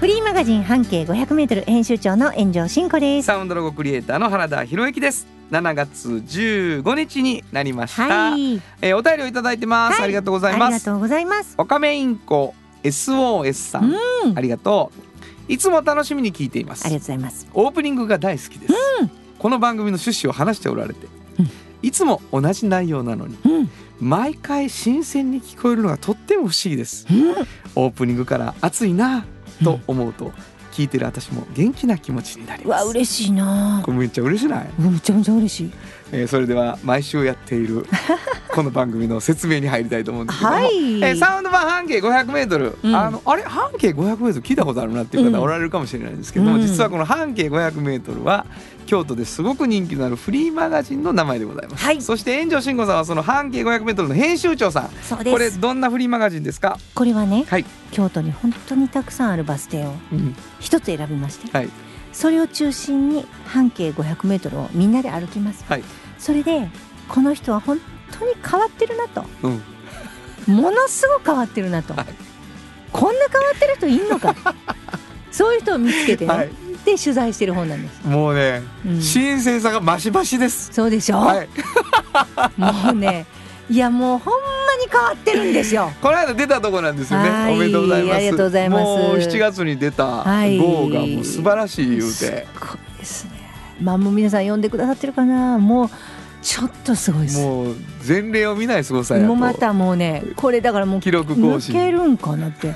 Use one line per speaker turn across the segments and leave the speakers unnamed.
フリーマガジン半径 500m 編集長の炎上真子です。
サウンドロゴクリエイターの原田博之です。7月15日になりました、
はい、
えーお便りをいただいてます、
はい。
ありがとうござい
あ
ます。
りがとうございます。
オカメインコ SOS さん、
うん。
ありがとう。いつも楽しみに聞いています。
ありがとうございます。
オープニングが大好きです、この番組の趣旨を話しておられて、
うん。
いつも同じ内容なのに
うん、
毎回新鮮に聞こえるのがとっても不思議です。
うん、
オープニングから熱いなと思うと、聞いてる私も元気な気持ちになり
う
ます。
わ嬉しいな。
こ。れめっちゃ嬉しない、
めちゃめちゃ嬉しい。
えーそれでは毎週やっている この番組の説明に入りたいと思うんですけども、
はい。
えーサウンド版半径 500m、
うん。
あのあれ？半径 500m 聞いたことあるなっていう
うん。
方おられるかもしれないんですけども、
うん。
実はこの半径 500m は京都ですごく人気のあるフリーマガジンの名前でございます、
はい。
そして炎上慎吾さんはその半径 500m の編集長さん。
そうです。
これどんなフリーマガジンですか？
これはね、
はい、
京都に本当にたくさんあるバス停を
うん。
一つ選びまして、
はい。
それを中心に半径 500m をみんなで歩きます。
はい。
それでこの人は本当に変わってるなと、
うん。
ものすごく変わってるなと、
はい。
こんな変わってる人いんのか？そういう人を見つけてね、
はい
で取材してる本なんです。
もうね、
うん
新鮮さが増し増しです
そうでしょ、
はい
もうねいやもうほんまに変わってるんですよ。
この間出たとこなんですよね
はい
おめでとうございます
ありがとうございます
もう7月に出た
はい
号がもう素晴らしい言うて、
すごいですね。まあもう皆さん読んでくださってるかな。もうちょっとすごいです。も
もう前例を見ない凄さやと
うまたもうねこれだからもう
記録更新
抜けるんかなって。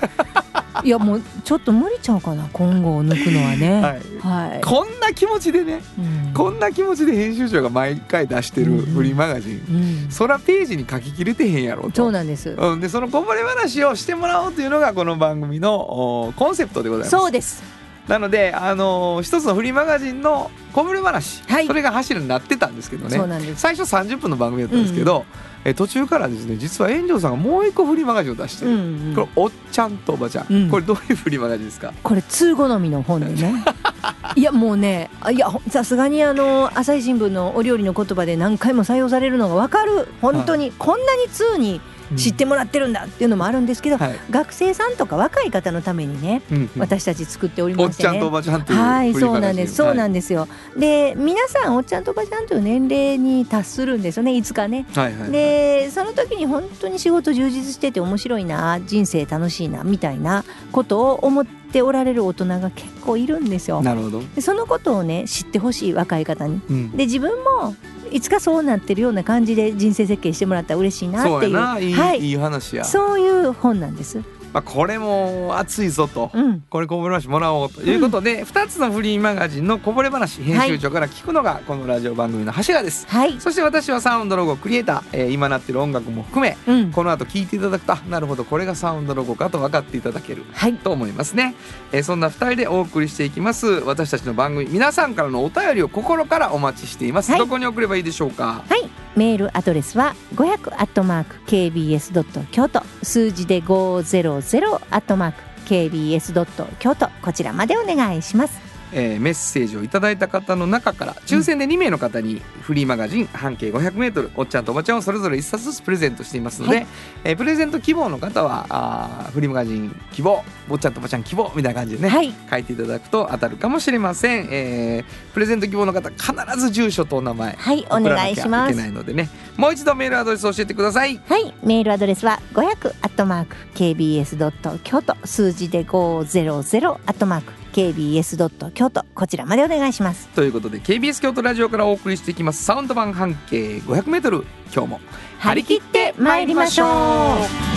いやもうちょっと無理ちゃうかな今後を抜くのはね。
はい
はい。
こんな気持ちでね
うん
こんな気持ちで編集長が毎回出してる
うん
フリーマガジン、
うん
そらページに書ききれてへんやろと
そうなんです。
うん、でそのこぼれ話をしてもらおうというのがこの番組のおコンセプトでございます
そうです。
なので、あのー一つのフリーマガジンのこぼれ話、
はい。
それが柱になってたんですけどね。最初30分の番組だったんですけど、え途中からですね実は炎上さんがもう一個フリーマガジンを出してる、
うんうん。
これおっちゃんとおばちゃん、
うん。
これどういうフリーマガジンですか？
これ通好みの本でね。いやもうねあいやほさすがにあの朝日新聞のお料理の言葉で何回も採用されるのが分かる。本当にこんなに通に知ってもらってるんだっていうのもあるんですけど、
はい、
学生さんとか若い方のためにね
うんうん。
私たち作っており
お
ましてね。
っちゃんとおばちゃんという
はいそうなんです。そうなん
で
ですよ、で皆さんおっちゃんとおばちゃんという年齢に達するんですよね。いつかね。
す、はいはいはい、
でその時に本当に仕事充実してて面白いな人生楽しいなみたいなことを思っておられる大人が結構いるんですよ。
なるほど、
でそのことをね知ってほしい若い方に。
うん、
で自分もいつかそうなってるような感じで人生設計してもらったら嬉しいなっていう。はい。
い、い話や、
そういう本なんです。
まあ、これも熱いぞと、
うん、
これこぼれ話もらおうということで、2つのフリーマガジンのこぼれ話編集長から聞くのがこのラジオ番組の柱です、
はい、
そして私はサウンドロゴクリエイター、えー今なってる音楽も含め
うん、
この後聞いていただくとあなるほどこれがサウンドロゴかと分かっていただける
はい、
と思いますね、えーそんな2人でお送りしていきます私たちの番組皆さんからのお便りを心からお待ちしています、
はい。
どこに送ればいいでしょうか？
はい、メールアドレスは500アットマーク kbs ドット京都数字で500アットマーク kbs ドット京都こちらまでお願いします。
えーメッセージをいただいた方の中から抽選で2名の方にフリーマガジン半径 500m おっちゃんとおばちゃんをそれぞれ1冊ずつプレゼントしていますので、
はい。
えープレゼント希望の方はあーフリーマガジン希望おっちゃんとおばちゃん希望みたいな感じでね、
はい、
書いていただくと当たるかもしれません、えープレゼント希望の方必ず住所とお名前
はい、お願いしま
送らなきゃいけ
す。
ないのでねもう一度メールアドレス教えてください。
はい、メールアドレスは500アットマーク kbs ドット京都数字で500アットマーク kbs ドット京都こちらまでお願いします。
ということで KBS 京都ラジオからお送りしていきますサウンド版半径 500m 今日も
張り切って参りましょう。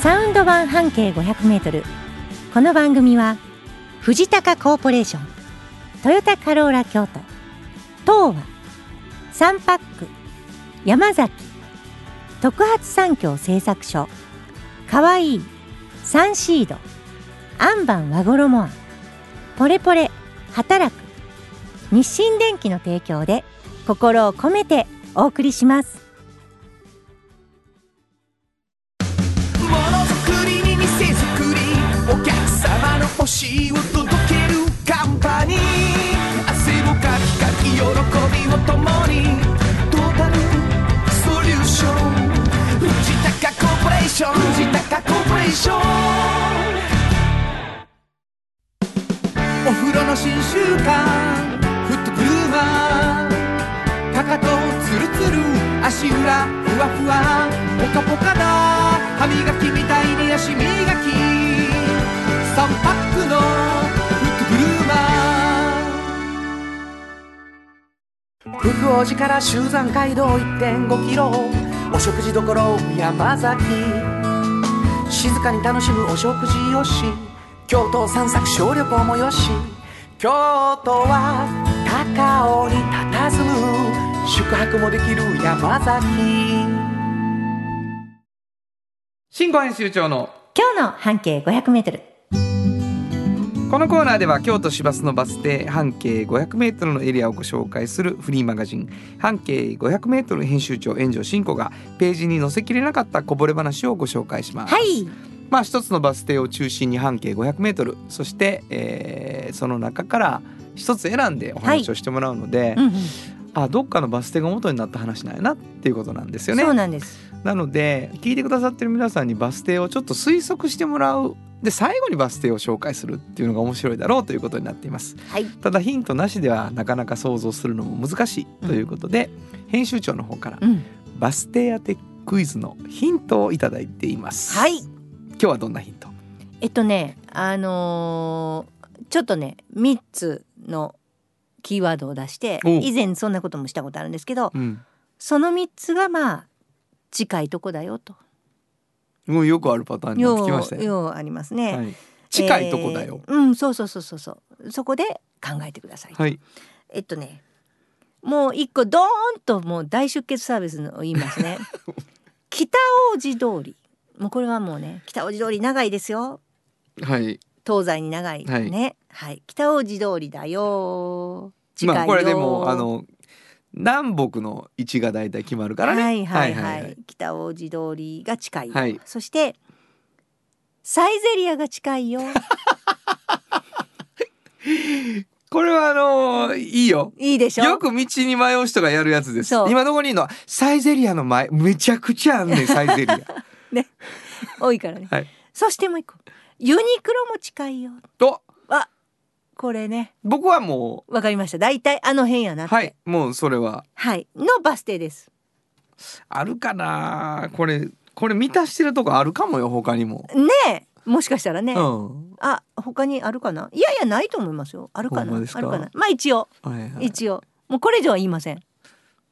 サウンド版半径500メートル。この番組は藤高コーポレーション、トヨタカローラ京都、東和、サンパック、山崎、特発産業製作所、かわいい、サンシード、アンバン和衣あん、ポレポレ、働く、日清電機の提供で心を込めてお送りします。
ものづくりに店づくりお客様の欲しいを届けるカンパニー。汗をかきかき喜びを共にトータルソリューション。藤高コーポレーション藤高コーポレーション。お風呂の新習慣フットグルーマーかかとツルツル足裏ふわふわポカポカだ歯磨きみたいに足磨き3パックのフットグルーマー福王寺から集山街道1.5キロお食事処山崎静かに楽しむお食事よし京都散策小旅行もよし京都は高尾に佇む宿泊もできる山崎。
新語編集長の
今日の半径500メートル。
このコーナーでは京都市バスのバス停半径 500m のエリアをご紹介するフリーマガジン半径 500m 編集長炎上真子がページに載せきれなかったこぼれ話をご紹介します。
はい
まあ一つのバス停を中心に半径 500m そして、えーその中から一つ選んでお話をしてもらうので、
うんうん。
あどっかのバス停が元になった話なんやなっていうことなんですよね。
そうなんです。
なので聞いてくださってる皆さんにバス停をちょっと推測してもらう。で最後にバス停を紹介するっていうのが面白いだろうということになっています。
はい。
ただヒントなしではなかなか想像するのも難しいということで、編集長の方から
うん。
バス停当てクイズのヒントをいただいています。
はい
今日はどんなヒント？
えっとねあのーちょっとね3つのキーワードを出して
お
以前そんなこともしたことあるんですけど
うん。
その3つがまあ近いとこだよと。
もうよくあるパターンになって
よ
きましたよ、
うようありますね、
はい、近いとこだよ、
えーうんそうそうそうそうそう。そこで考えてください、
はい。
えっとねもう一個ドーンともう大出血サービスの言いますね。北大路通りもうこれはもうね北大路通り長いですよ。
はい。
東西に長い。
はい。
ね。はい、北大路通りだよ。近いよ、
まあこれでもあの南北の位置がだいたい決まるからね。
はいはいはい,、
はいはい。
北大路通りが近い。よ、
はい。
そしてサイゼリアが近いよ。
これはあのいいよ。
いいでしょ？
よく道に迷う人がやるやつです。今どこにいるのはサイゼリアの前めちゃくちゃあんねんサイゼリア
多いからね、
はい。
そしてもう一個。ユニクロも近いよ
と
あこれね。
僕はも
わかりました。大体あの辺やなって。
うはい。もうそれは。
はい。のバス停です。
あるかな。これこれ満たしてるとこあるかもよ他にも、
ねえ。もしかしたらね、
うん。
あ他にあるかな？いやいやないと思いますよ。あるかな？あるかな？まあ一応。
はいはい、
一応。もうこれ以上は言いません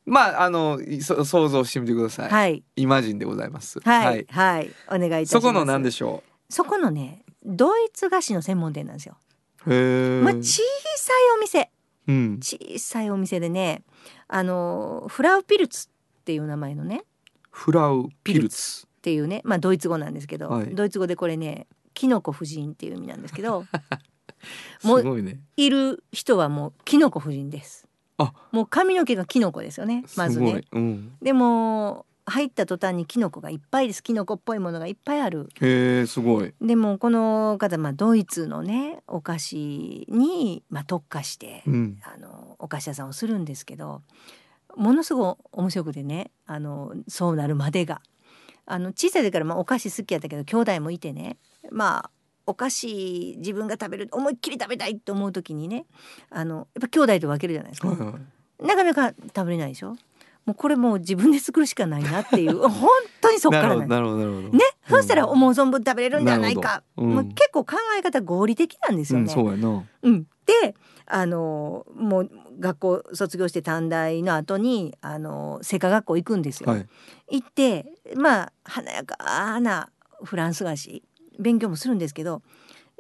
まああのそ想像してみてください、
はい。
イマジンでございます。
はいはい、お願いいたします。
そこの何でしょ
そこのねドイツ菓子の専門店なんですよ、
うへえ、
まあ小さいお店。
うん。
小さいお店でねあのフラウピルツっていう名前のね。
フラウピルツ。
っていうねまあドイツ語なんですけど、
はい。
ドイツ語でこれねキノコ夫人っていう意味なんですけど
す
もう
ごいね。
いる人はもうキノコ夫人です。
あ
もう髪の毛がキノコですよねまずね。
うん、
でも入った途端にキノコがいっぱいですキノコっぽいものがいっぱいある。
へえすごい。
でもこの方、まあ、ドイツのねお菓子に、まあ、特化して、
うん。
あのお菓子屋さんをするんですけどものすごい面白くてねあのそうなるまでが。あの小さい時からまあお菓子好きやったけど兄弟もいてねまあお菓子自分が食べる思いっきり食べたいと思う時にねあのやっぱ兄弟と分けるじゃないですか。
はいはい
なかなか食べれないでしょ？もうこれもう自分で作るしかないなっていう。本当にそっからな
なるほど
ね、
うん。
そしたら思う存分食べれるんじゃないか、
うん。
もう結構考え方合理的なんですよ
うん、
ね。
そうやな。
うん。であのもう学校卒業して短大の後にあの製菓学校行くんですよ。
はい。
行ってまあ華やかなフランス菓子勉強もするんですけどや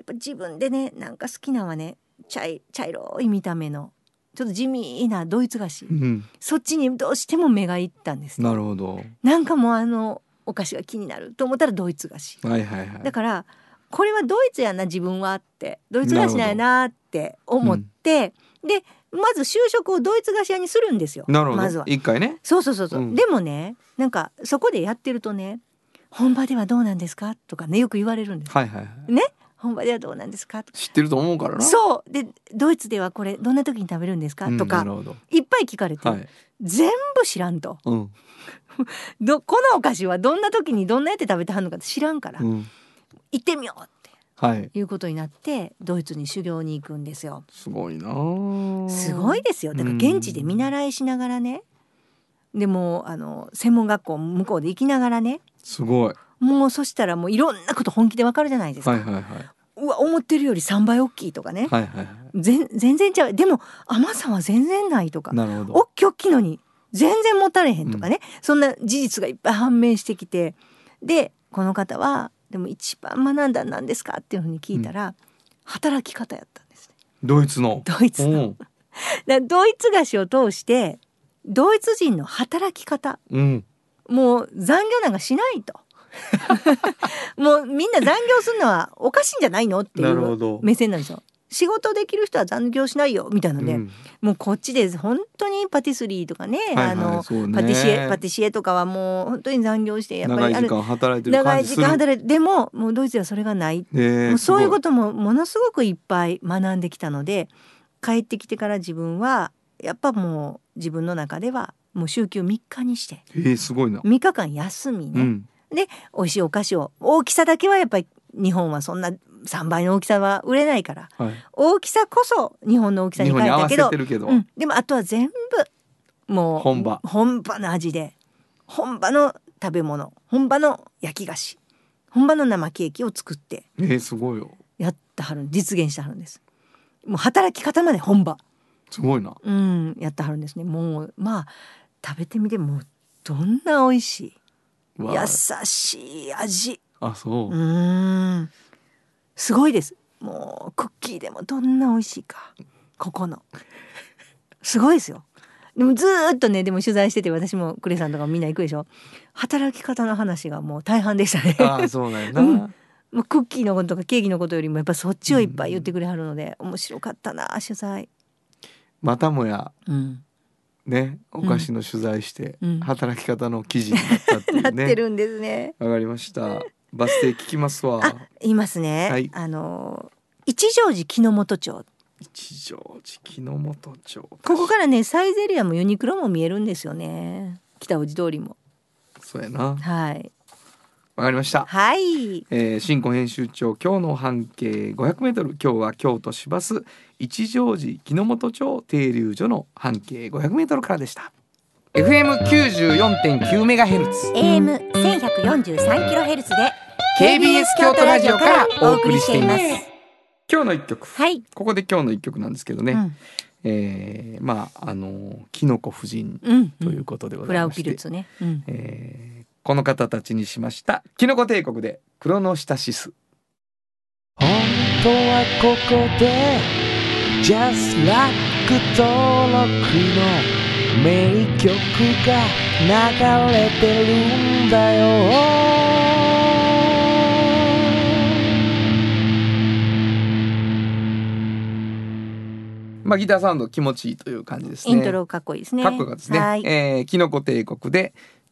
っぱ自分でねなんか好きなのはね茶い茶色い見た目のちょっと地味なドイツ菓子。
うん。
そっちにどうしても目がいったんです。
なるほど。
なんかもうあのお菓子が気になると思ったらドイツ菓子。
はいはいはい。
だからこれはドイツやな自分はってドイツ菓子なんやなって思って、でまず就職をドイツ菓子屋にするんですよ
なるほど。
まずは。
一回ね。
そうそうそうそう、
うん。
でもねなんかそこでやってるとね本場ではどうなんですか？とかねよく言われるんです。
はいはいはい。
ね？本場ではどうなんですか？
知ってると思うからな。
そう。でドイツではこれどんな時に食べるんですか、
うん
とか
なるほど。
いっぱい聞かれて、
はい。
全部知らんと。
うん。
どこのお菓子はどんな時にどんなやって食べてはんのか知らんから、
うん。
行ってみようって
はい。
いうことになってドイツに修行に行くんですよ。
すごいな。あ
すごいですよ。だから現地で見習いしながらね。でもあの専門学校向こうで行きながらね
すごい。
もうそしたらもういろんなこと本気でわかるじゃないですか、
はいはいはい。う
わ思ってるより3倍大きいとかね、
はいはい。はい
全全然違う。でも甘さは全然ないとか。
なるほど。
おっきいおっきいのに全然持たれへんとかね、そんな事実がいっぱい判明してきて。でこの方はでも一番学んだんなんですかっていうふうに聞いたら、働き方やったんですね。
ドイツの。
ドイツの。ドイツ菓子を通してドイツ人の働き方
うん
もう残業なんかしないと。もうみんな残業するのはおかしいんじゃないのっていう目線なんですよ。仕事できる人は残業しないよみたいなね、
うん。
もうこっちで本当にパティスリーとかね、
はいはい
あの
ね。
パティシエパティシエとかはもう本当に残業してやっぱり
長い時間働いてる
長い時
感じする。
間働いてでももうドイツではそれがない、
ね
もうそういう
と
こともものすごくいっぱい学んできたので帰ってきてから自分はやっぱもう自分の中ではもう週休3日にして。
えー、すごいな、
3日間休みね、
うん。
で美味しいお菓子を大きさだけはやっぱり日本はそんな3倍の大きさは売れないから。
はい、
大きさこそ日本の大きさに変えたけど
けど、
うん、でもあとは全部もう
本場。
本場の味で本場の食べ物本場の焼き菓子本場の生ケーキを作って
えー、すごいよ。
やってはる実現してはるんです。もう働き方まで本場。
すごいな。
うんやってはるんですね。もうまあ食べてみてもうどんな美味しい？優しい味。
あそう。
う、ーん。すごいです。もうクッキーでもどんな美味しいか。ここの。すごいですよ。でもずーっとねでも取材してて私もクレさんとかみんな行くでしょ。働き方の話がもう大半でしたね。
ああそうなんやな、
うん。もうクッキーのこととかケーキのことよりもやっぱそっちをいっぱい言ってくれはるので、面白かったな取材、
またもや。
うん、
ねお菓子の取材して、
うん。
働き方の記事になったっていう
な
ね
ってるんですね。
わかりました。バス停聞きますわ。
あ言いますね、
はい。
あの一乗寺木之本町。
一乗寺木之本町。
ここからねサイゼリアもユニクロも見えるんですよね。北大路通りも。
そうやな。
はい
わかりました。
はい。
えー、新婚編集長今日の半径500メートル今日は京都市バス一乗寺木之本町停留所の半径500メートルからでした。FM94.9 メガヘルツ。
AM 千百四十三キロヘルツで
KBS 京都ラジオからお送りしています。今日の一曲。
はい、
ここで今日の一曲なんですけどね、
うん。
えーまああのキノコ夫人
うん、
ということでご
フラウ
ざいまして、
ピルツね、うん、
えーこの方たちにしました。キノコ帝国でクロノスタシス。
本当はここで Just Like 登録の名曲が流れてるんだよ。
まあギターサウンド気持ちいいという感じですね。
イントロかっこいいですね。
かっこよかったですね。
はい、
えーキノコ帝国で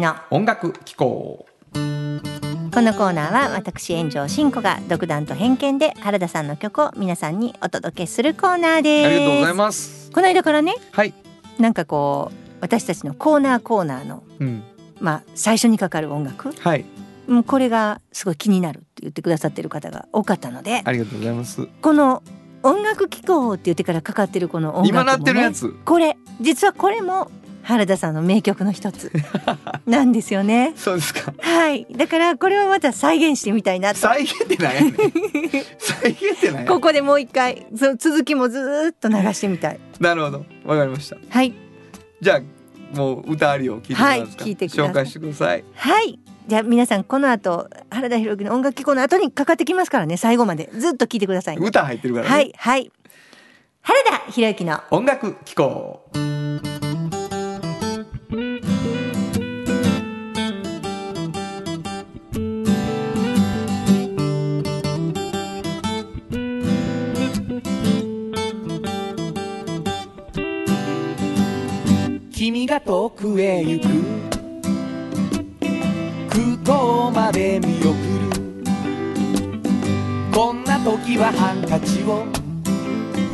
の
音楽機構。
このコーナーは私炎上真子が独断と偏見で原田さんの曲を皆さんにお届けするコーナーです。
ありがとうございます。
この間からね
はい。
なんかこう私たちのコーナーコーナーの
うん。
まあ最初にかかる音楽。
はい。
うんこれがすごい気になるって言ってくださってる方が多かったので
ありがとうございます。
この音楽機構って言ってからかかってるこの音楽も、ね、
今なってるやつ。
これ実はこれも原田さんの名曲の一つ。なんですよね。
そうですか。
はい。だからこれはまた再現してみたいなと。
再現ってなんやねん。再現ってなんやねん。
ここでもう一回そ続きもずーっと流してみたい。
なるほど。わかりました。
はい。
じゃあもう歌ありを聞いて
はい聞いてください。
紹介してください。
はい。じゃあ皆さんこの後原田裕之の音楽機構の後にかかってきますからね。最後まで。ずっと聞いてくださいね。
歌入ってるからね、
はいはい。原田裕之の。
音楽機構
君が遠くへ行く。空港まで見送る。こんな時はハンカチを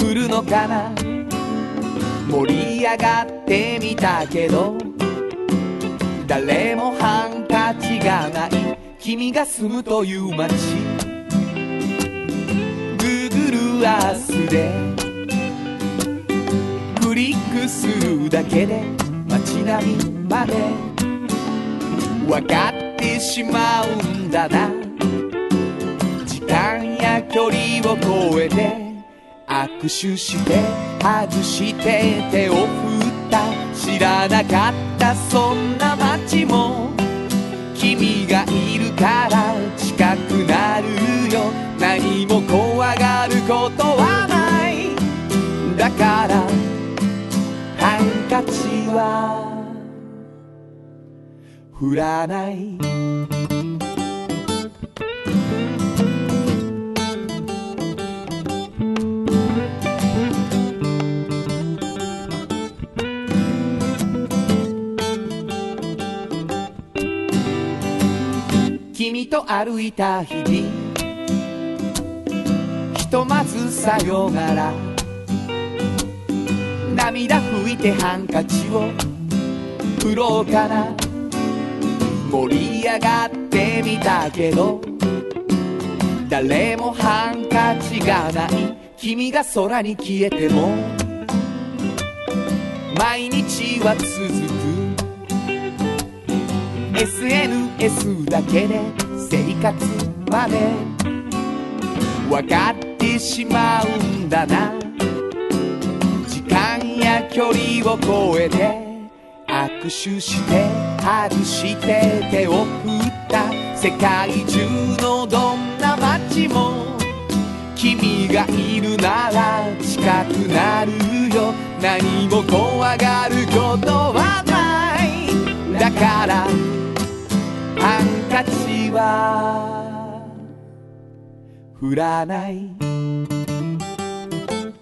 振るのかな。盛り上がってみたけど。誰もハンカチがない。君が住むという街。Google Earth で。クリックするだけで。街並みまで。分かってしまうんだな。時間や距離を超えて握手して外して手を振った。知らなかったそんな街も君がいるから近くなるよ。何も怖がることはない。だからンカチは振らない。君と歩いた日々ひとまずさよなら。涙拭いてハンカチを。振ろうかな盛り上がってみたけど誰もハンカチがない。君が空に消えても毎日は続く。SNS だけで生活まで。分かってしまうんだな。距離を超えて握手して外して手を振った世界中のどんな街も君がいるなら近くなるよ。何も怖がることはない。だからハンカチは振らない。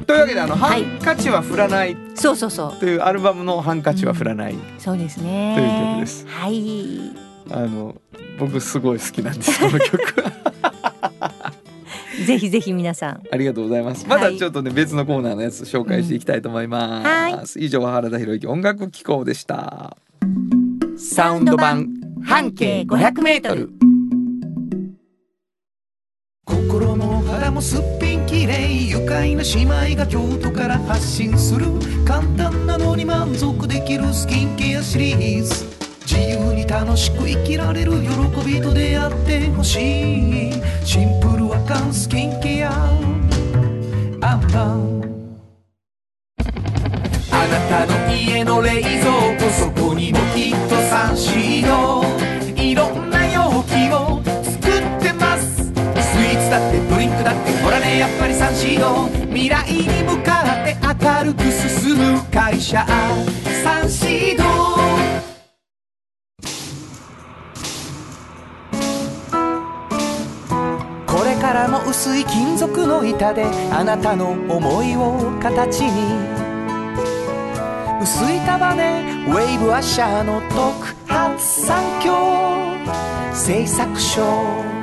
というわけであの、
はい。
ハンカチは振らない
そうそうそう。
というアルバムのハンカチは振らない、
そうですね。
という曲です。
はい。
あの僕すごい好きなんですこの曲。
ぜひぜひ皆さん。
ありがとうございます。
はい。
まだちょっとね別のコーナーのやつ紹介していきたいと思います、以上原田博之音楽機構でした。サウンド版半径500メートル。
心も肌もすっぴんきれい愉快な姉妹が京都から発信する簡単なのに満足できるスキンケアシリーズ。自由に楽しく生きられる喜びと出会ってほしい。シンプルアカンスキンケア。アンパンあなたの家の冷蔵庫。ねやっぱりサンシード未来に向かって明るく進む会社。サンシードこれからも薄い金属の板であなたの思いを形に。薄い束ねウェーブアッシャーの特発産業製作所。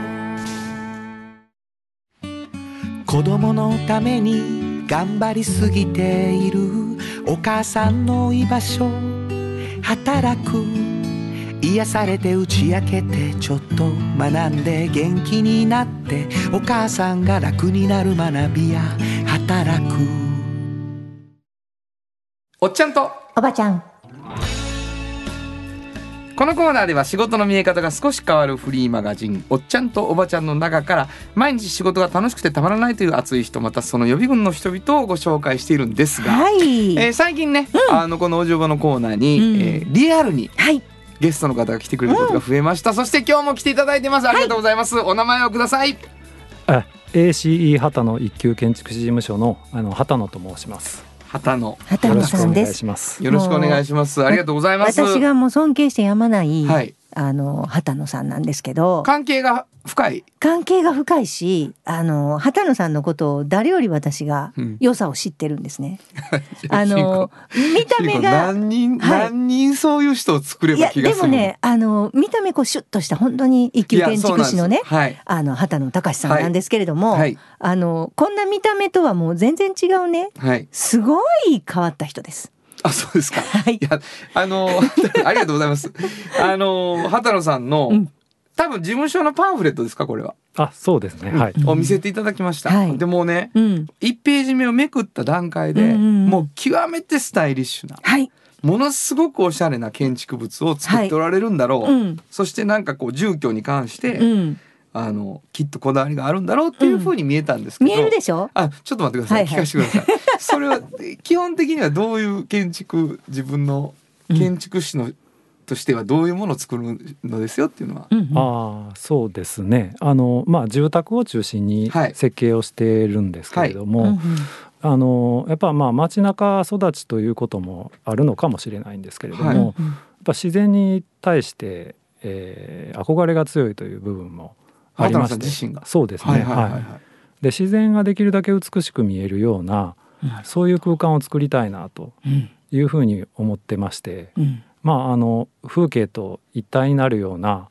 子供のために頑張りすぎている。お母さんの居場所働く。癒されて打ち明けてちょっと学んで元気になって。お母さんが楽になる学びや働く。
おっちゃんと
おばちゃん
このコーナーでは仕事の見え方が少し変わるフリーマガジン「おっちゃんとおばちゃん」の中から毎日仕事が楽しくてたまらないという熱い人またその予備軍の人々をご紹介しているんですが、
はい、
えー最近ね、あのこの「おじょば」のコーナーに、
うん。
えーリアルに
はい。
ゲストの方が来てくれることが増えました、そして今日も来ていただいてます。ありがとうございます、お名前をください。
あ ACE 畑野一級建築士事務所のあの畑野と申します。
畑野。
畑野さんです。
します。
よろしくお願いします。ありがとうございます。
私がもう尊敬してやまない、
はい
あの畑野さんなんですけど。
関係が深い、
関係が深いしあの畑野さんのことを誰より私が
うん。
良さを知ってるんですね。あの見た目が
何人、
はい。
何人そういう人を作れ
いや
ば気がる
ですもねあの見た目こうシュッとした本当に一級
いや
建築士のね
そうなんです
あの畑野隆さんなんですけれども、
はい。はい
あのこんな見た目とはもう全然違うね。
はい、はい、
すごい変わった人です。
あそうですか。
はい。
いやあの ありがとうございます。あの畑野さんの、
うん。
多分事務所のパンフレットですかこれは、
あ、そうですね。はい。
を見せていただきました、
はい。
でもうね
うん、
1ページ目をめくった段階で、
うんうんうん
もう極めてスタイリッシュな
はい、
ものすごくおしゃれな建築物を作っておられるんだろう、
うん。
そしてなんかこう住居に関して、
うん、
あのきっとこだわりがあるんだろうっていうふうに見えたんですけど、
見えるでしょ？
あちょっと待ってください、
はいはい。
聞かせてください。それは基本的にはどういう建築自分の建築士の、としてはどういうものを作るのですよっていうのは、
うんうん。
ああ、そうですね。あのまあ住宅を中心に
はい。
設計をしているんですけれども、
うんうん。
あのやっぱまあ街中育ちということもあるのかもしれないんですけれども、
はい。
やっぱ自然に対して、えー憧れが強いという部分もありまして、
自身が。
そうですね。
はいはいはいはい、
はい。で自然ができるだけ美しく見えるようなそういう空間を作りたいなと
うん。
いうふうに思ってまして、
うん。
まああの風景と一体になるような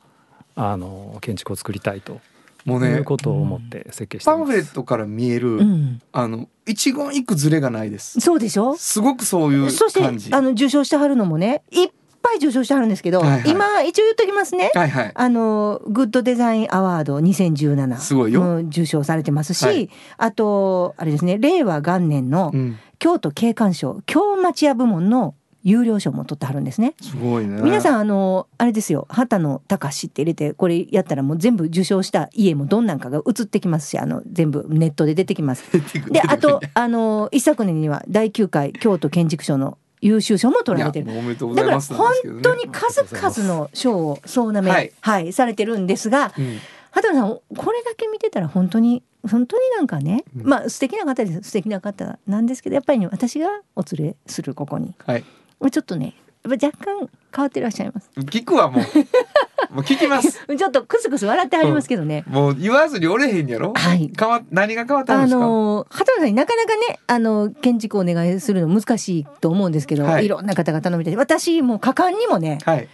あの建築を作りたいと
もうね
いうことを思って設計して
パン
います。
フレットから見える、
うん、
あの一言一句ずれがないです。
そうでしょ？
すごくそういう
そして
感じ。
あの受賞してはるのもねいっぱい受賞してはるんですけど、
はいはい。
今一応言っときますね。
はいはい。
あのグッドデザインアワード2017
すごいよ。
うん受賞されてますし、
はい。
あとあれですね令和元年の
うん、
京都景観賞京町屋部門の有料賞も取ってはるんですね。
すごいね。
皆さんあのあれですよ畑野隆って入れてこれやったらもう全部受賞した家もどんなんかが映ってきますしあの全部ネットで出てきます。であとあの一昨年には第9回京都建築賞の優秀賞も取られてる。だから本当に数々の賞を総なめ、
は
はいいされてるんですが
うん。
畑野さんこれだけ見てたら本当に本当になんかね、
うん。
まあ素敵な方です素敵な方なんですけどやっぱりね私がお連れするここに。
はい。
ちょっとねやっぱ若干変わってらっしゃいます。
聞くわもうもう聞きます。
ちょっとクスクス笑ってありますけどね、
もう言わずにおれへんやろ？
はい。
変わ何が変わったん
あ
ですか、
の畑野さんになかなかねあの建築をお願いするの難しいと思うんですけど、
はい。
い、ろんな方が頼みたい。私もう果敢にもね
はい。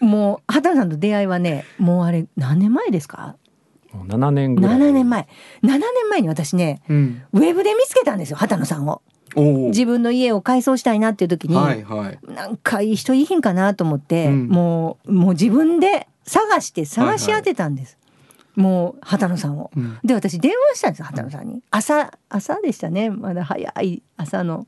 もう畑野さんと出会いはねもうあれ何年前ですか？
もう7年ぐらい。
7年前。7年前に私ね
うん。
ウェブで見つけたんですよ畑野さんを自分の家を改装したいなっていう時に、
はいはい。
なんかいい人いいひんかなと思って、
うん。
もうもう自分で探して探し当てたんです、もう畑野さんを。
うん。
で私電話したんですよ畑野さんに。朝朝でしたね。まだ早い朝の、
うん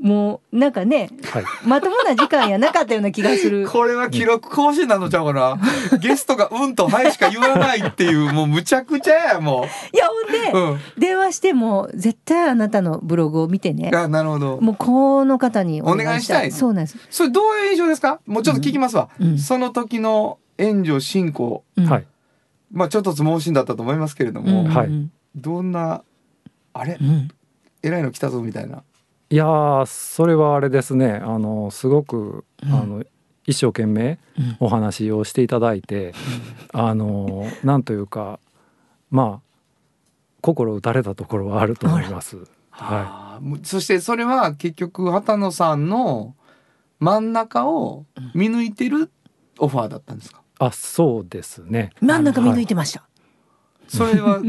もうなんかね
はい。
まともな時間やなかったような気がする。
これは記録更新なのちゃうかな？ゲストが「うん」と「はい」しか言わないっていうもうむちゃくちゃやも
いやほんで、
ううん。
電話しても絶対あなたのブログを見てね。
あなるほど。
もうこの方にお願いしたい。
お願いしたい
そうなんです、
それどういう印象ですか？もうちょっと聞きますわ、
うん。
その時の援助進行。
うん。
はい。
まあちょっとつ盲信だったと思いますけれども、
うん。
はい。
うん
どんなあれ？
うん。
えらいの来たぞみたいない
やーそれはあれですね。あのすごく、
うん。
あの一生懸命
うん。
お話をしていただいて、あのなんというかまあ心打たれたところはあると思います。は
あー。もうそしてそれは結局畑野さんの真ん中を見抜いてるオファーだったんですか、
い、あそうですね。
真ん中見抜
はい
いてました、
それは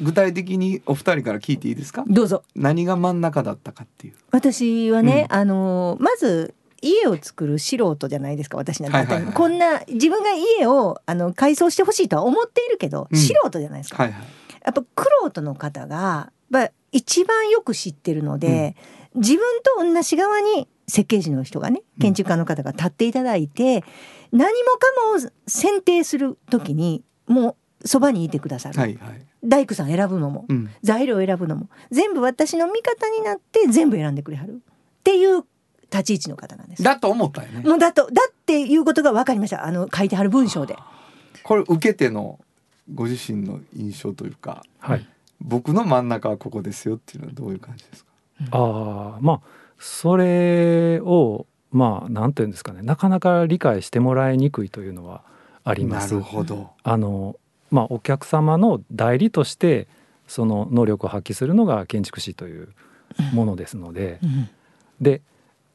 具体的にお二人から聞いていいですか？
どうぞ。
何が真ん中だったかっていう。
私はね、あのまず家を作る素人じゃないですか私なんて、
はいはいはい。
こんな自分が家をあの改装してほしいとは思っているけど、
うん。
素人じゃないですか、
はいはい。
やっぱクロートの方がや一番よく知ってるので、自分と同じ側に設計士の人がね建築家の方が立っていただいて、何もかも選定する時にもうそばにいてくださる、
はいはい。
大工さん選ぶのも
うん。
材料を選ぶのも全部私の味方になって全部選んでくれはる。っていう立ち位置の方なんです。
だと思ったよね。
もうだとだっていうことが分かりました。あの書いてはる文章で。
これ受けてのご自身の印象というか
はい。
僕の真ん中はここですよっていうのはどういう感じですか？
ああまあそれをまあなんていうんですかね。なかなか理解してもらいにくいというのはあります。
なるほど。
あのまあお客様の代理としてその能力を発揮するのが建築士というものですので、
うん。
で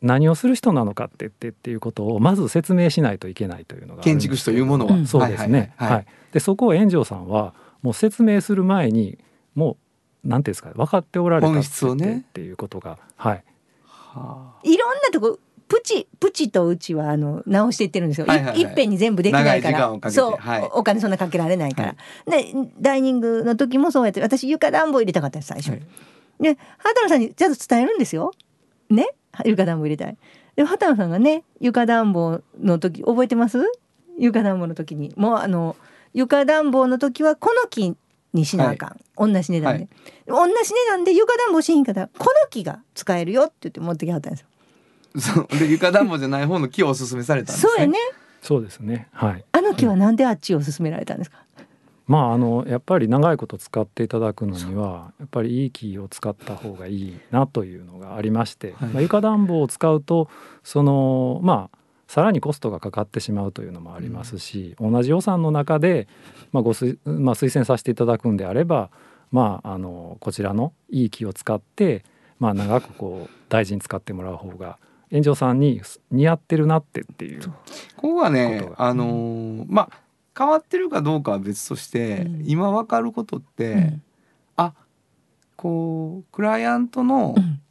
何をする人なのかってってっていうことをまず説明しないといけないというのが
建築士というものは、
うん。
そうですね。
はいはいはい。
はい。でそこを炎上さんはもう説明する前にもうなんていうんですか分かっておられた
本質をね。
っていうことがはい。
いろんなとこプチプチとうちはあの直していってるんですよ、い
はいはいはい。
いっぺんに全部できないから。そう、
はい。
おお金そんなかけられないから、でダイニングの時もそうやって私床暖房入れたかったです最初、
はい。
で畑野さんにちゃんと伝えるんですよ。ね？床暖房入れたい。で畑野さんがね床暖房の時覚えてます？床暖房の時に。もうあの床暖房の時はこの木にしなあかん、同じ値段で、同じ値段で床暖房しひんかったらこの木が使えるよって言って持ってきはったんですよ
そう。で床暖房じゃない方の木をおすすめされたんですね。
そうやね。
そうですね。はい。
あの木はなんであっちを勧められたんですか、
まああのやっぱり長いこと使っていただくのにはやっぱりいい木を使った方がいいなというのがありまして、
はい。
まあ、床暖房を使うとそのまあさらにコストがかかってしまうというのもありますし、同じ予算の中で、まあ、ご推,、まあ、推薦させていただくんであれば、まあ、あのこちらのいい木を使って、まあ、長くこう大事に使ってもらう方が炎上さんに似合ってるなってっていう。
ここがねあのーまあ変わってるかどうかは別として、
うん。
今わかることって、
うん。
あこうクライアントの、
うん。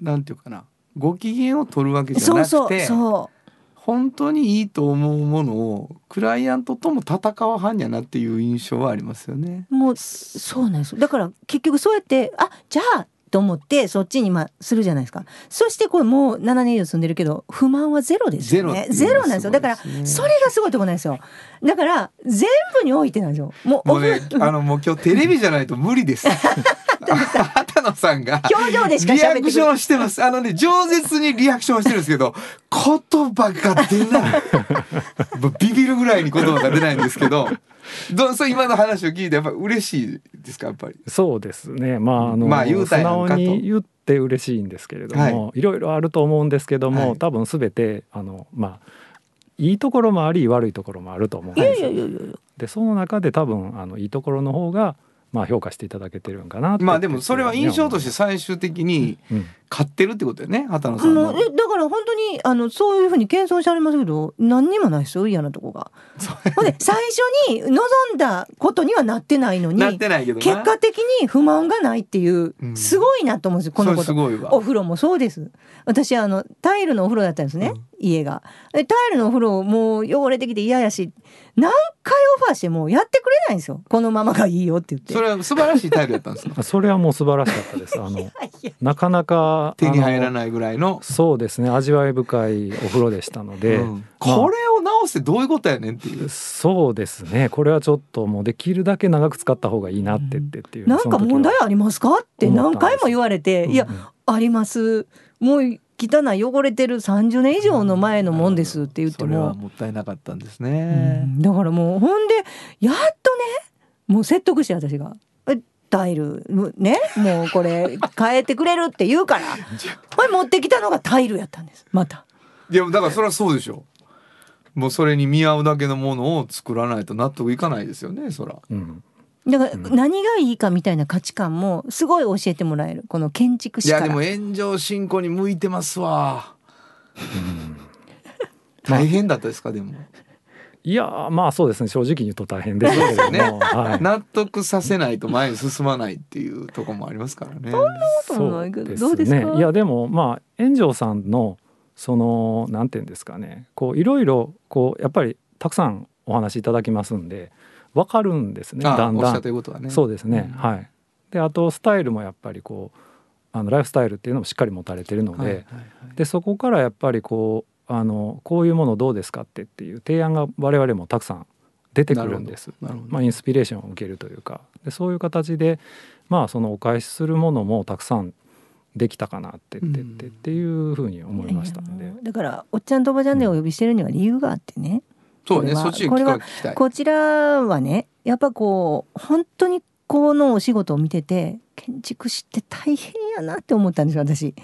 なんていうかなご機嫌を取るわけじゃ
そうそう
なくて
そ
本当にいいと思うものをクライアントとも戦わはんやなっていう印象はありますよね。
うもうそうなんですよ。だから結局そうやってあじゃあと思ってそっちにまあするじゃないですか。そしてこれもう7年以上住んでるけど不満はゼロですよね。ゼ
ゼロ
なんですよ。だからそれがすごいとこなんですよ。だから全部においてなんですよ。もう
もうねあのもう今日テレビじゃないと無理です。畑野さんが
表情でしか
リアクションしてます。あのね、饒舌にリアクションしてるんですけど、言葉が出ない。ビビるぐらいに言葉が出ないんですけど、どうそう今の話を聞いてやっぱ嬉しいですか？やっぱり。
そうですね。まああの、
まあ言うた
素直に言って嬉しいんですけれども、い、ろいろあると思うんですけども、
はい。
多分すべてあのまあいいところもあり悪いところもあると思うんですよ。でその中で多分あのいいところの方がまあ評価していただけてるんかな
まあでもそれは印象として最終的に
うん
勝ってるってことだよね、畑野さんの
もう。えだから本当にあのそういうふうに謙遜してありますけど何にもないですよ嫌なとこが。ほんで最初に望んだことにはなってないのに
なってないけどな。
結果的に不満がないっていう
うん
すごいなと思うんですよこのこと。
それすごいわ。
お風呂もそうです私あのタイルのお風呂だったんですね、
うん
家がでタイルのお風呂もう汚れてきて嫌やし何回オファーしてもやってくれないんですよこのままがいいよって言って
それは素晴らしいタイルやったんですか？
それはもう素晴らしかったです。あの
いや
なかなか
手に入ら
い
ないぐらいの。
そうですね。味わい深いお風呂でしたので、
うん。これを直してどういうことやねんっていう。
そうですね。これはちょっともうできるだけ長く使った方がいいなってってっていう、
なんか問題ありますか？って何回も言われて、いや、
うん
あります。もう汚い汚れてる30年以上の前のもんですって言って
それは
も、
もったいなかったんです
う
ね。
ん。だからもうほんでやっとねもう説得して私が「えタイルねもうこれ変えてくれる」って言うからこれ持ってきたのがタイルやったんです。また。
いやだからそれはそうでしょ。もうそれに見合うだけのものを作らないと納得いかないですよねそら。
うん。
だから何がいいかみたいな価値観もすごい教えてもらえる。この建築
い
士から。
やでも炎上進行に向いてますわ。大変だったですかでも
いやーまあそうですね。正直に言うと大変ですけれども、
そうですよ
はい、
納得させないと前に進まないっていうところもありますからね。
こともないけどどうですか？
いやでもまあ炎上さんのそのなんていうんですかね。こういろいろこうやっぱりたくさんお話いただきますんでわかるんですね。
あ
だんだん。
おっしゃってることはね。
そうですね、
うん。
はい。であとスタイルもやっぱりこうあのライフスタイルっていうのもしっかり持たれてるので、
はいはいはい。
でそこからやっぱりこうあのこういうものどうですかってっていう提案が我々もたくさん出てくるんです。まあ、インスピレーションを受けるというかでそういう形でまあそのお返しするものもたくさんできたかなってってって
うん
っていうふうに思いましたんで
いや。だからおっちゃんとおばちゃんでお呼びしてるには理由があってね、
そうね、
これは
そっちに聞か聞きたい。
こちらはねやっぱこう本当にこのお仕事を見てて建築士って大変やなって思ったんですよ私。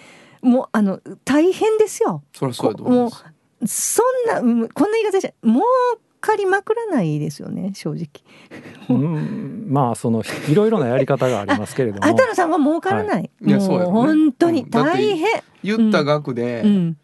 もうあの大変ですよ。
そりゃそうやと思います。
そんなうんこんな言い方じゃ儲かりまくらないですよね正直。
うん、まあそのいろいろなやり方がありますけれども。
畑野さんは儲からない。
いやそうよね
もう本当に大変。
言った額で、
うん、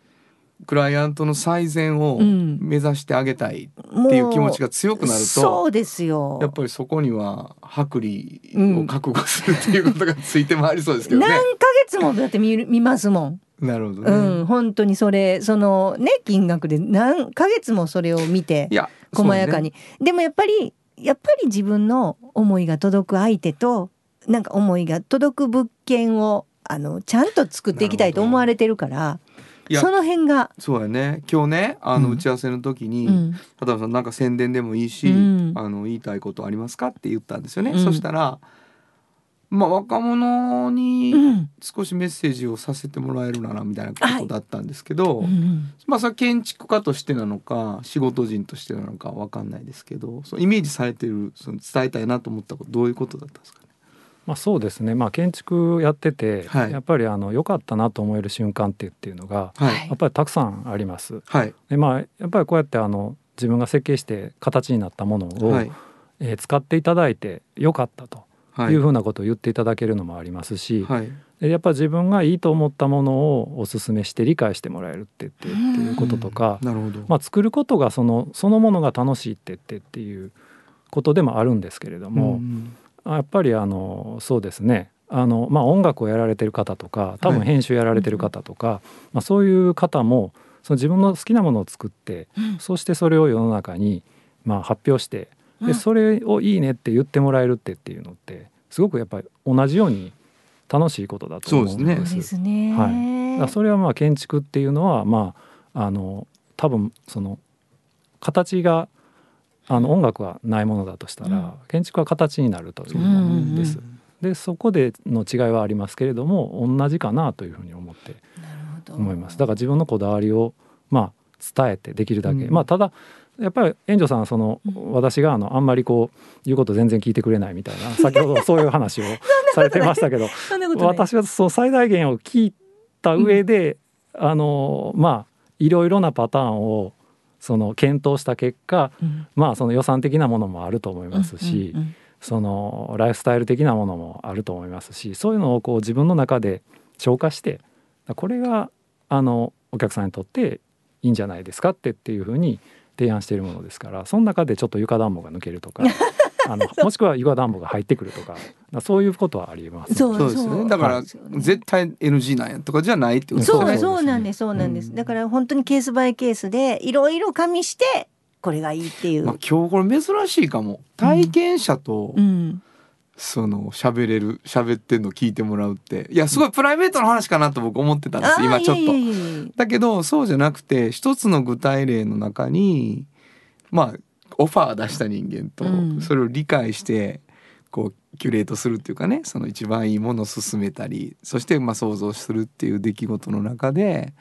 クライアントの最善を
うん
目指してあげたい
も
っていう気持ちが強くなると、
そうですよ。
やっぱりそこには薄利を覚悟するっていうことがついて回りそうですけどね。
何ヶ月もだって見る見ますもん。
なるほどね。
うん、本当にそれそのね金額で何ヶ月もそれを見て細やかに、でもやっぱりやっぱり自分の思いが届く相手となんか思いが届く物件をあのちゃんと作っていきたいと思われてるからその辺が、
そうやね。今日ねあの
うん。
打ち合わせの時に、
うん。
畑野さんなんか宣伝でもいいし、
うん。
あの言いたいことありますかって言ったんですよね、
うん。
そしたらまあ若者に
うん。
少しメッセージをさせてもらえるならみたいなことだったんですけど、
うん
まあそれは建築家としてなのか仕事人としてなのかわかんないですけどそうイメージされてるその伝えたいなと思ったことどういうことだったんですか？ね
まあそうですね。まあ建築やってて、
はい。
やっぱりあの良かったなと思える瞬間ってっていうのが
はい。
やっぱりたくさんあります。
はい。
でまあやっぱりこうやってあの自分が設計して形になったものを、
はい。
えー使っていただいて良かったと
はい。いう
ふうなことを言っていただけるのもありますし、
はい。
でやっぱり自分がいいと思ったものをお勧めして理解してもらえるってってっていうこととか、
なるほど、
まあ、作ることがそのそのものが楽しいってってっていうことでもあるんですけれども、
ん
やっぱりあのそうですね。あの、まあ、音楽をやられてる方とか多分
はい
編集やられてる方とか、まあ、そういう方もその自分の好きなものを作って、そしてそれを世の中にまあ発表してでそれをいいねって言ってもらえるってっていうのってすごくやっぱり同じように楽しいことだと思うんです。
そうですね。
はい。それはまあ建築っていうのはまああの多分その形があの音楽はないものだとしたら、
うん。
建築は形になるというものです。でそこでの違いはありますけれども同じかなというふうに思って思います。だから自分のこだわりをまあ伝えてできるだけ、
うん。
まあただやっぱり援助さんはその、私があのあんまりこう言うこと全然聞いてくれないみたいな 先ほどそういう話を されてましたけど私はそう最大限を聞いた上で、あのまあいろいろなパターンをその検討した結果
うん。
まあその予算的なものもあると思いますし、
うんうん
そのライフスタイル的なものもあると思いますしそういうのをこう自分の中で消化してこれがあのお客さんにとっていいんじゃないですかってっていうふうに提案しているものですからその中でちょっと床暖房が抜けるとか あのもしくは床暖房が入ってくるとかそういうことはあります。
そう
そうですよねだから、
はい
絶対 NG なんやとかじゃないってこと
そう
そうですね。
そうなんですそうなんです、
うん
だから本当にケースバイケースでいろいろ加味してこれがいいっていう、
まあ、今日これ珍しいかも。体験者と
うん。
その喋れる喋ってんの聞いてもらうって。いやすごいプライベートの話かなと僕思ってたんです今ちょっと。だけどそうじゃなくて一つの具体例の中にまあオファー出した人間と
うん。
それを理解してこうキュレートするっていうかねその一番いいものを進めたりそしてまあ想像するっていう出来事の中で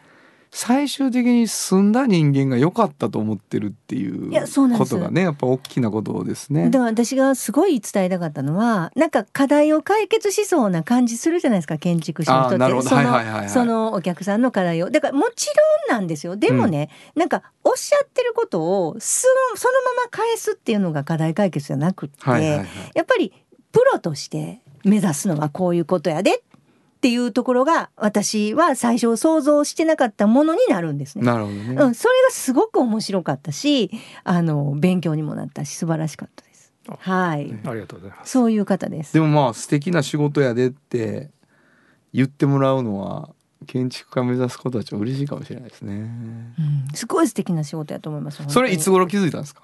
最終的に住んだ人間が良かったと思ってるっていう
いやそうな
ことがねやっぱ大きなことですね。
だから私がすごい伝えたかったのはなんか課題を解決しそうな感じするじゃないですか建築士の人って。その、そのお客さんの課題を。だからもちろんなんですよ。でもね、なんかおっしゃってることをそのそのまま返すっていうのが課題解決じゃなくって、やっぱりプロとして目指すのはこういうことやでっっていうところが私は最初想像してなかったものになるんですね。
なるほどね、
うん、それがすごく面白かったしあの勉強にもなったし素晴らしかったです。
あ
はい、
ありがとうございます。
そういう方です。
でもまあ素敵な仕事やでって言ってもらうのは建築家目指すことはちょっと嬉しいかもしれないですね
うん、すごい素敵な仕事やと思います。
それいつ頃気づいたんですか？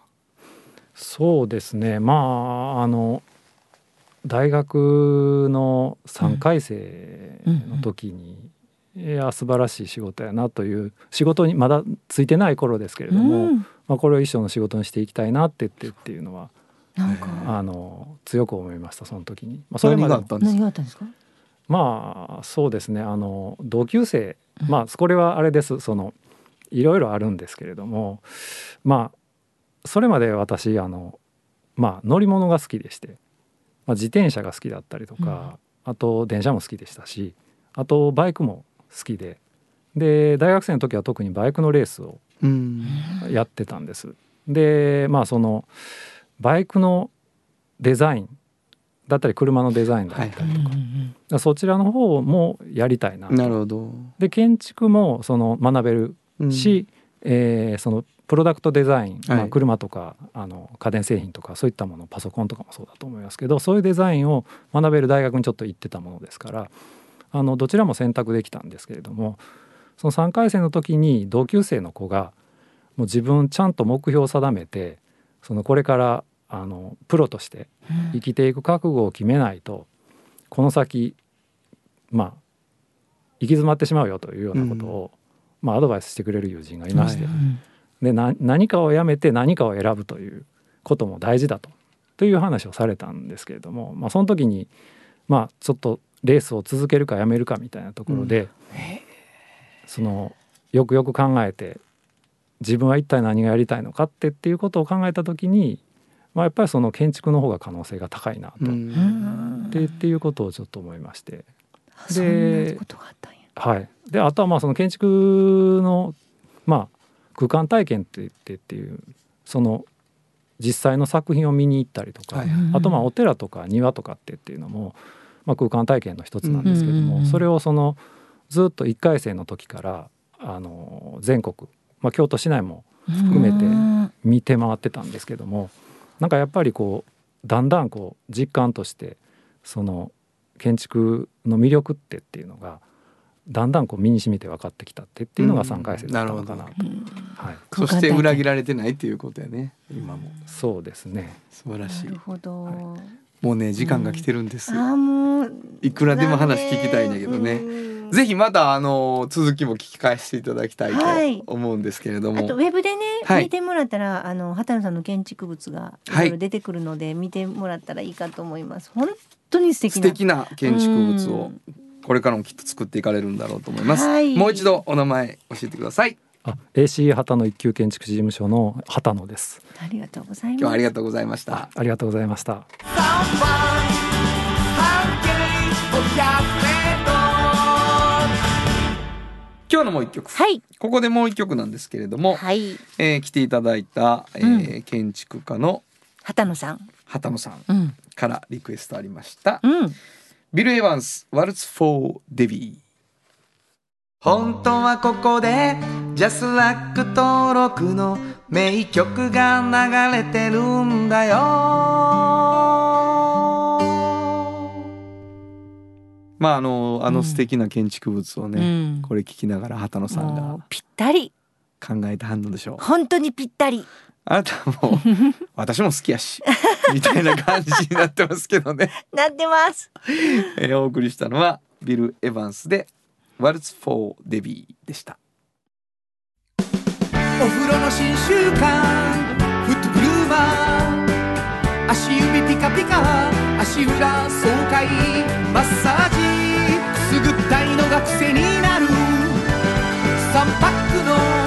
そうですねまああの大学の3回生の時に、いや素晴らしい仕事やなという仕事にまだついてない頃ですけれども、
うん、
まあ、これを一生の仕事にしていきたいなって言ってっていうのは
なんか。
あの強く思いましたその時に。まあ、それ
何
まで。
があったんですか？
何があったんですか？
まあそうですねあの同級生。まあこれはあれですそのいろいろあるんですけれどもまあそれまで私あのまあ乗り物が好きでして、まあ、自転車が好きだったりとか、あと電車も好きでしたしあとバイクも好きでで大学生の時は特にバイクのレースを
うん。
やってたんです。でまあそのバイクのデザインだったり車のデザインだったりとか,、そちらの方もやりたいなと。
なるほど、
で建築もその学べる
うん。
し、えーそのプロダクトデザイン、まあ、
はい
車とかあの家電製品とかそういったものパソコンとかもそうだと思いますけどそういうデザインを学べる大学にちょっと行ってたものですからあのどちらも選択できたんですけれどもその3回生の時に同級生の子がもう自分ちゃんと目標を定めてそのこれからあのプロとして生きていく覚悟を決めないとこの先まあ行き詰まってしまうよというようなことを、まあ、アドバイスしてくれる友人がいまして、
はい
でな何かをやめて何かを選ぶということも大事だと。という話をされたんですけれども、まあ、その時にまあちょっとレースを続けるかやめるかみたいなところで、そのよくよく考えて自分は一体何がやりたいのかってっていうことを考えた時に、まあ、やっぱりその建築の方が可能性が高いなと、
う
っ
ん。
てっていうことをちょっと思いまして。
あそんなことがあったんや。
はい、であとはまあその建築の、まあ、空間体験って言ってっていうその実際の作品を見に行ったりとか、
はい
あとまあお寺とか庭とかってっていうのも、まあ、空間体験の一つなんですけども、
うん
それをそのずっと1回生の時からあの全国、まあ、京都市内も含めて
うん。
見て回ってたんですけどもなんかやっぱりこうだんだんこう実感としてその建築の魅力ってっていうのがだんだんこう身に染みて分かってきたってっていうのが3回生だったのかな。と、
うん。
はい、
そして裏切られてないっていうことやね。今も。
そうですね。
素晴らし
ないるほど。
もうね時間が来てるんです、
あーもう
いくらでも話聞きたいんだけどね。
うん。
ぜひまたあの続きも聞き返していただきた
はい。い
と思うんですけれども、
あとウェブでね、
はい。
見てもらったらあの畑野さんの建築物がい。ろいろ出てくるので、見てもらったらいいかと思います。本当に素敵な。
素敵な建築物をこれからもきっと作っていかれるんだろうと思います、
はい。
もう一度お名前教えてください。
あ AC 畑野一級建築士事務所の畑野です。
ありがとうございます。
今日はありがとうございました。
ありがとうございました。
今日のもう一曲、
はい。
ここでもう一曲なんですけれども、
はい。
えー来ていただいた、えー建築家の
畑野さん。
畑野さん
うん。
からリクエストありました、
うん。
ビル・エヴァンス「ワルツ・フォー・デビー」本当はここで JASRAC 登録の名曲が流れてるんだよ。まああのあの素敵な建築物をね、
うん。
これ聞きながら畑野さんが
ぴったり。
考えた反応でしょう。
本当にぴったり。
あなたも 私も好きやし みたいな感じになってますけどね、
なってます。
えーお送りしたのはビル・エヴァンスで「ワルツ・フォー・デビー」でした。
お風呂の新習慣フットグルーマー。足指ピカピカ足裏爽快。マッサージ。くすぐったいのが癖になる。3パックの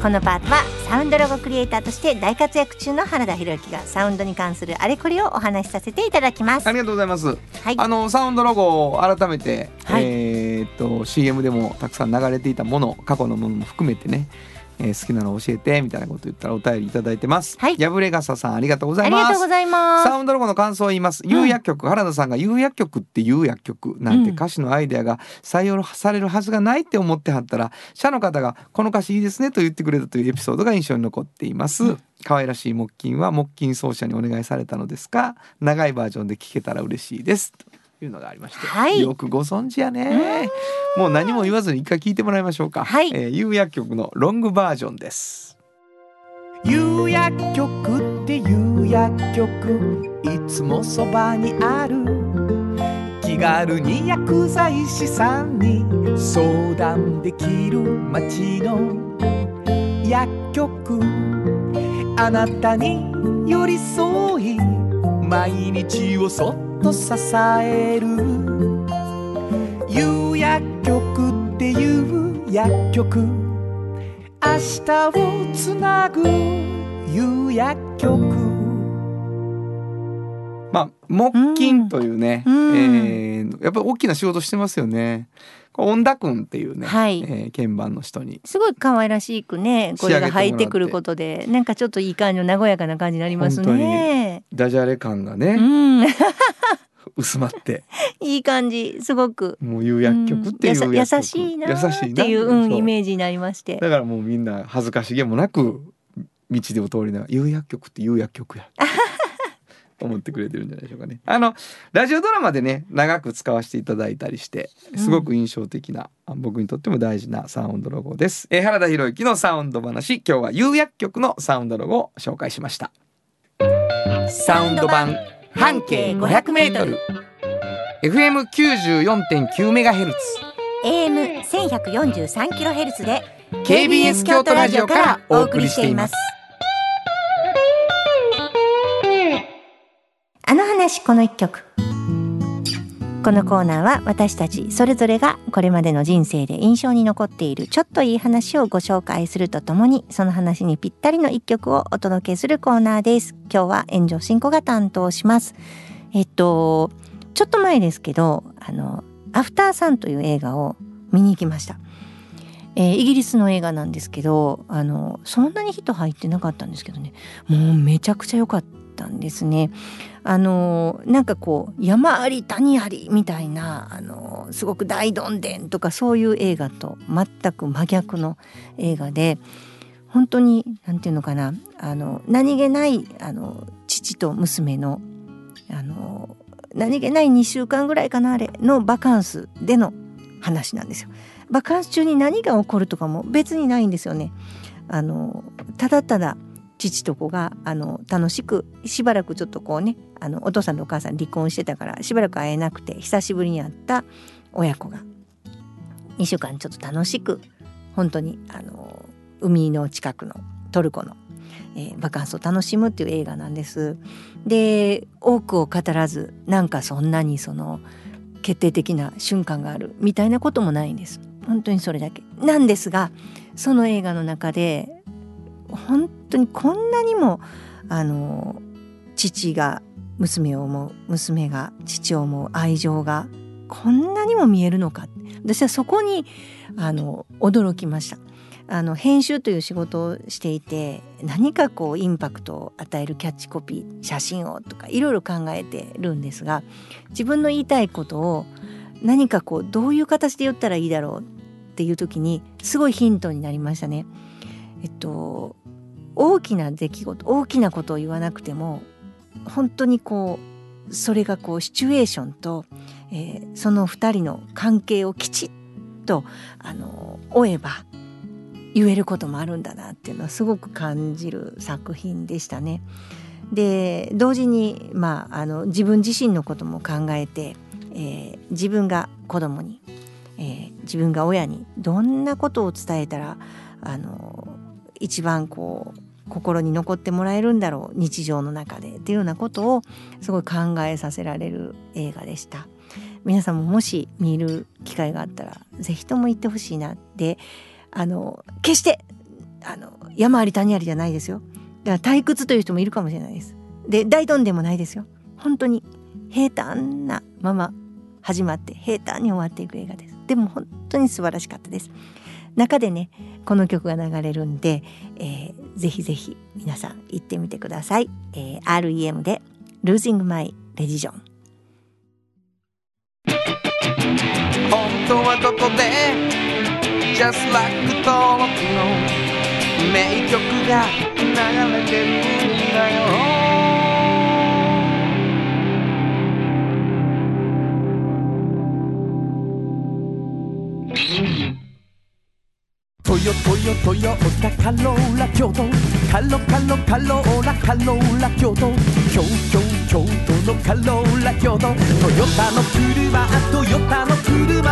このパートはサウンドロゴクリエイターとして大活躍中の原田博之がサウンドに関するあれこれをお話しさせていただきます。
ありがとうございます。
はい。
あのサウンドロゴを改めて、
はい。
えーっと CM でもたくさん流れていたもの過去のものも含めてね、えー好きなの教えてみたいなこと言ったらお便りいただいてます。
はい
破れ傘さんありがとうござ
あ
います。
りがとうございます
サウンドロゴの感想を言います。有薬局、原田さんが有薬局って有薬局なんて歌詞のアイデアが採用されるはずがないって思ってはったら、社の方がこの歌詞いいですねと言ってくれたというエピソードが印象に残っています。可愛らしい木琴は木琴奏者にお願いされたのですか？長いバージョンで聴けたら嬉しいです。というのがありまして、
はい
よくご存知やね。もう何も言わずに一回聞いてもらいましょうか。
はい
えー有薬局のロングバージョンです。
有薬局っていう薬局いつもそばにある気軽に薬剤師さんに相談できる街の薬局あなたに寄り添い毎日をそっと支える。有薬局っていう薬局。明日をつなぐ。夕薬局。
まあ木琴というね、
うん。
えーやっぱり大きな仕事してますよね。これ恩田君っていうね、
はい。
えー鍵盤の人に。
すごい可愛らしくね声が入ってくることで。なんかちょっといい感じの和やかな感じになりますね。
ダジャレ感が
う
ね、
ん
薄まって。
いい感じ。すごく。
もう有薬局っていう
うん優しいな
優しい
っていう、うん、イメージになりまして。
だからもうみんな恥ずかしげもなく道でを通りながら有薬局って有薬局や。思ってくれてるんじゃないでしょうかね。あのラジオドラマでね長く使わせていただいたりしてすごく印象的な、あ僕にとっても大事なサウンドロゴです。えー原田博之のサウンド話。今日は有薬局のサウンドロゴを紹介しました。サウンド版半径 500m FM 94.9メガヘルツ。
AM 千百四十三キロヘルツで
KBS 京都ラジオからお送りしています。
あの話この一曲このコーナーは私たちそれぞれがこれまでの人生で印象に残っているちょっといい話をご紹介するとともにその話にぴったりの一曲をお届けするコーナーです。今日は炎上進行が担当します。えっとちょっと前ですけどあのアフターサンという映画を見に行きました。えーイギリスの映画なんですけどあのそんなに人入ってなかったんですけどね。もうめちゃくちゃ良かった。たんですね。あのなんかこう山あり谷ありみたいなあのすごく大どんでんとかそういう映画と全く真逆の映画で本当になんていうのかなあの何気ないあの父と娘のあの何気ない2週間ぐらいかなあれのバカンスでの話なんですよ。バカンス中に何が起こるとかも別にないんですよね。あのただただ父と子があの楽しくしばらくちょっとこうねあのお父さんとお母さん離婚してたからしばらく会えなくて久しぶりに会った親子が2週間ちょっと楽しく本当にあの海の近くのトルコの、えーバカンスを楽しむっていう映画なんです。で多くを語らずなんかそんなにその決定的な瞬間があるみたいなこともないんです。本当にそれだけなんですがその映画の中で本当にこんなにもあの父が娘を思う娘が父を思う愛情がこんなにも見えるのか私はそこにあの驚きましたあの編集という仕事をしていて何かこうインパクトを与えるキャッチコピー写真をとかいろいろ考えてるんですが自分の言いたいことを何かこうどういう形で言ったらいいだろうっていう時にすごいヒントになりましたね。えっと大きな出来事大きなことを言わなくても本当にこうそれがこうシチュエーションと、えーその2人の関係をきちっとあの追えば言えることもあるんだなっていうのはすごく感じる作品でしたね。で同時に、まあ、あの自分自身のことも考えて、えー自分が子供に、えー自分が親にどんなことを伝えたらあの一番こう心に残ってもらえるんだろう日常の中でっていうようなことをすごい考えさせられる映画でした。皆さんももし見る機会があったらぜひとも行ってほしいなであの決してあの山あり谷ありじゃないですよ。だから退屈という人もいるかもしれないです。で大どんでもないですよ。本当に平坦なまま始まって平坦に終わっていく映画です。でも本当に素晴らしかったです。中でねこの曲が流れるんで、えー、ぜひぜひ皆さん行ってみてください、えー、REM で Losing My Religion
本当はここで？Just like 登録の名曲が流れてるんだよ。
ヨトヨトヨタカローラ京都。カロカロカローラカローラ京都。京京京都のカローラ京都。トヨタの車トヨタの車。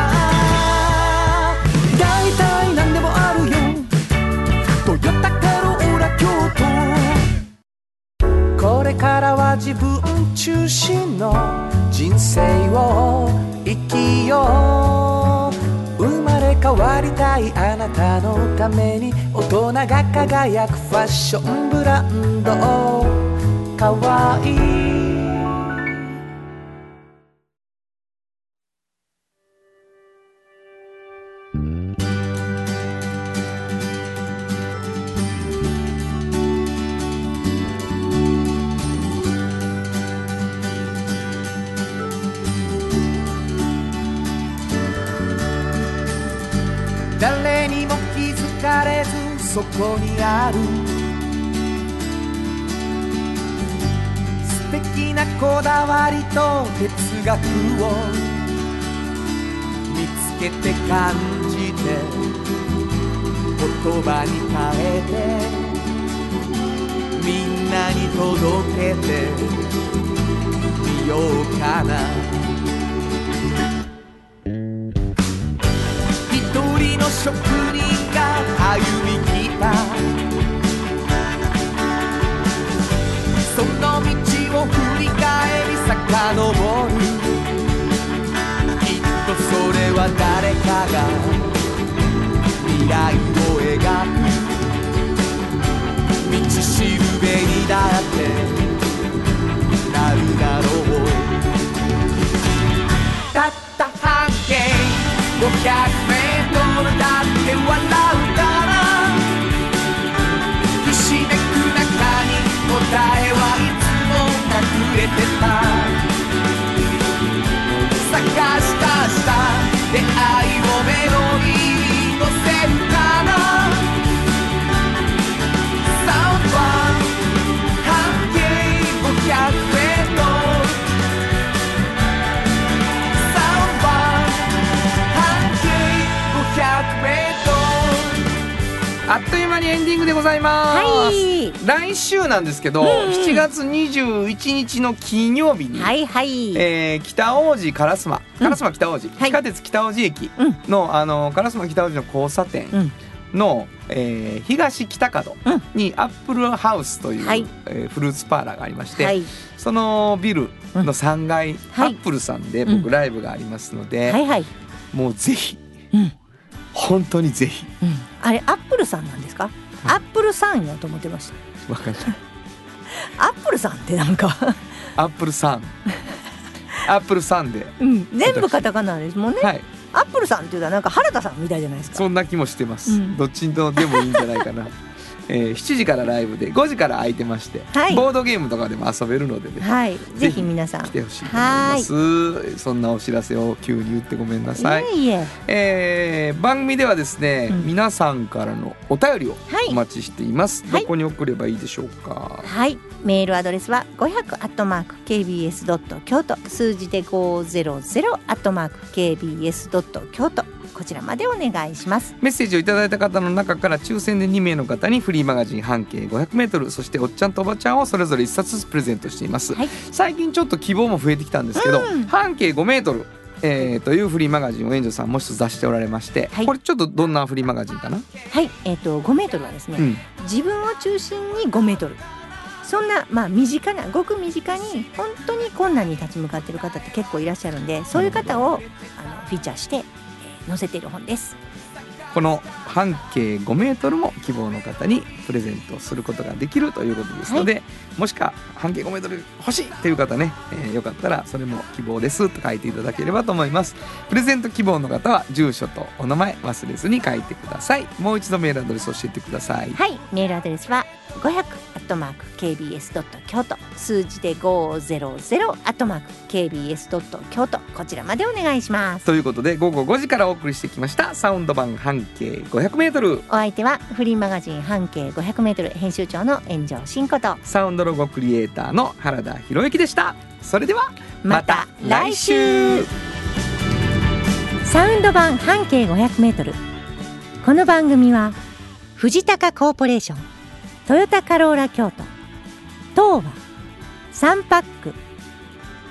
大体何でもあるよ。トヨタカローラ京都。これからは自分中心の人生を生きよう。変わりたいあなたのために大人が輝くファッションブランド。かわいい。そこにある。素敵なこだわりと哲学を見つけて感じて言葉に変えてみんなに届けてみようかな。一人の職人が歩み来たその道を振り返り遡る。きっとそれは誰かが未来を描く。道しるべにだってなるだろう。たった半径500
あっという間にエンディングでございます、
はい。
来週なんですけど、
うん
7月21日の金曜日に、
はいはい、
えー北大路烏丸烏丸北大路、
はい。
地下鉄北大路駅
うん。
の,、あの烏丸北大路の交差点
うん。
の、えー東北角
うん。
にアップルハウスという、
はい。
えーフルーツパーラーがありまして、
はい。
そのビルの3階、
はい。
アップルさんで
うん。
僕ライブがありますので、
はいはい、
もうぜひ、
うん
本当にぜひ。
うん、あれアップルさんなんですか、アップルさんやと思ってました。
わかんない。
アップルさんってなんか、
アップルさん。アップルさんで、
うん、全部カタカナですもんね、
はい。
アップルさんっていうのはなんか原田さんみたいじゃないですか。
そんな気もしてます、
うん。
どっちのでもいいんじゃないかな、えー7時からライブで5時から空いてまして、
はい。
ボードゲームとかでも遊べるのでね、
はい。ぜひ皆さん。
来てほしいと思います。そんなお知らせを急に言ってごめんなさい、
いえいえ。
えー番組ではですね、
うん。
皆さんからのお便りを
はい。
お待ちしています、
はい。
どこに送ればいいでしょうか？
はい。メールアドレスは500アットマーク KBS ドット京都。数字で500アットマーク KBS ドット京都こちらまでお願いします。
メッセージをいただいた方の中から抽選で2名の方にフリーマガジン半径 500m そしておっちゃんとおばちゃんをそれぞれ1冊ずつプレゼントしています、
はい。
最近ちょっと希望も増えてきたんですけど、
うん。
半径 5m えー、というフリーマガジンを援助さんもう一つ出しておられまして、
はい。
これちょっとどんなフリーマガジンかな、
はい。えっ、と5メートルはですね、
うん。
自分を中心に5メートル。そんな、まあ、身近なごく身近に本当に困難に立ち向かっている方って結構いらっしゃるんでそういう方をあのフィーチャーして、えー載せている本です。
この半径5メートルも希望の方にプレゼントすることができるということですので、もしか半径5メートル欲しいっていう方ね、えーよかったらそれも希望ですと書いていただければと思います。プレゼント希望の方は住所とお名前忘れずに書いてください。もう一度メールアドレス教えてください。
はい、メールアドレスは500アットマーク KBS ドット京都。数字で500アットマーク KBS ドット京都。こちらまでお願いします。
ということで午後5時からお送りしてきました。サウンド版半径 500m
お相手はフリーマガジン半径500メートル。編集長の炎上真子と。
サウンドロゴクリエイターの原田博之でした。それでは
また来週。サウンド版半径500メートル。この番組は藤高コーポレーショントヨタカローラ京都。東和。サンパック。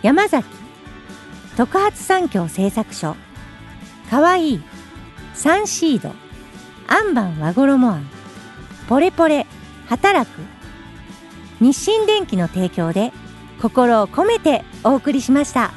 山崎。特発産業製作所。かわい。いサンシード。アンバン和衣あん。ポレポレ。働く。日清電機の提供で心を込めてお送りしました。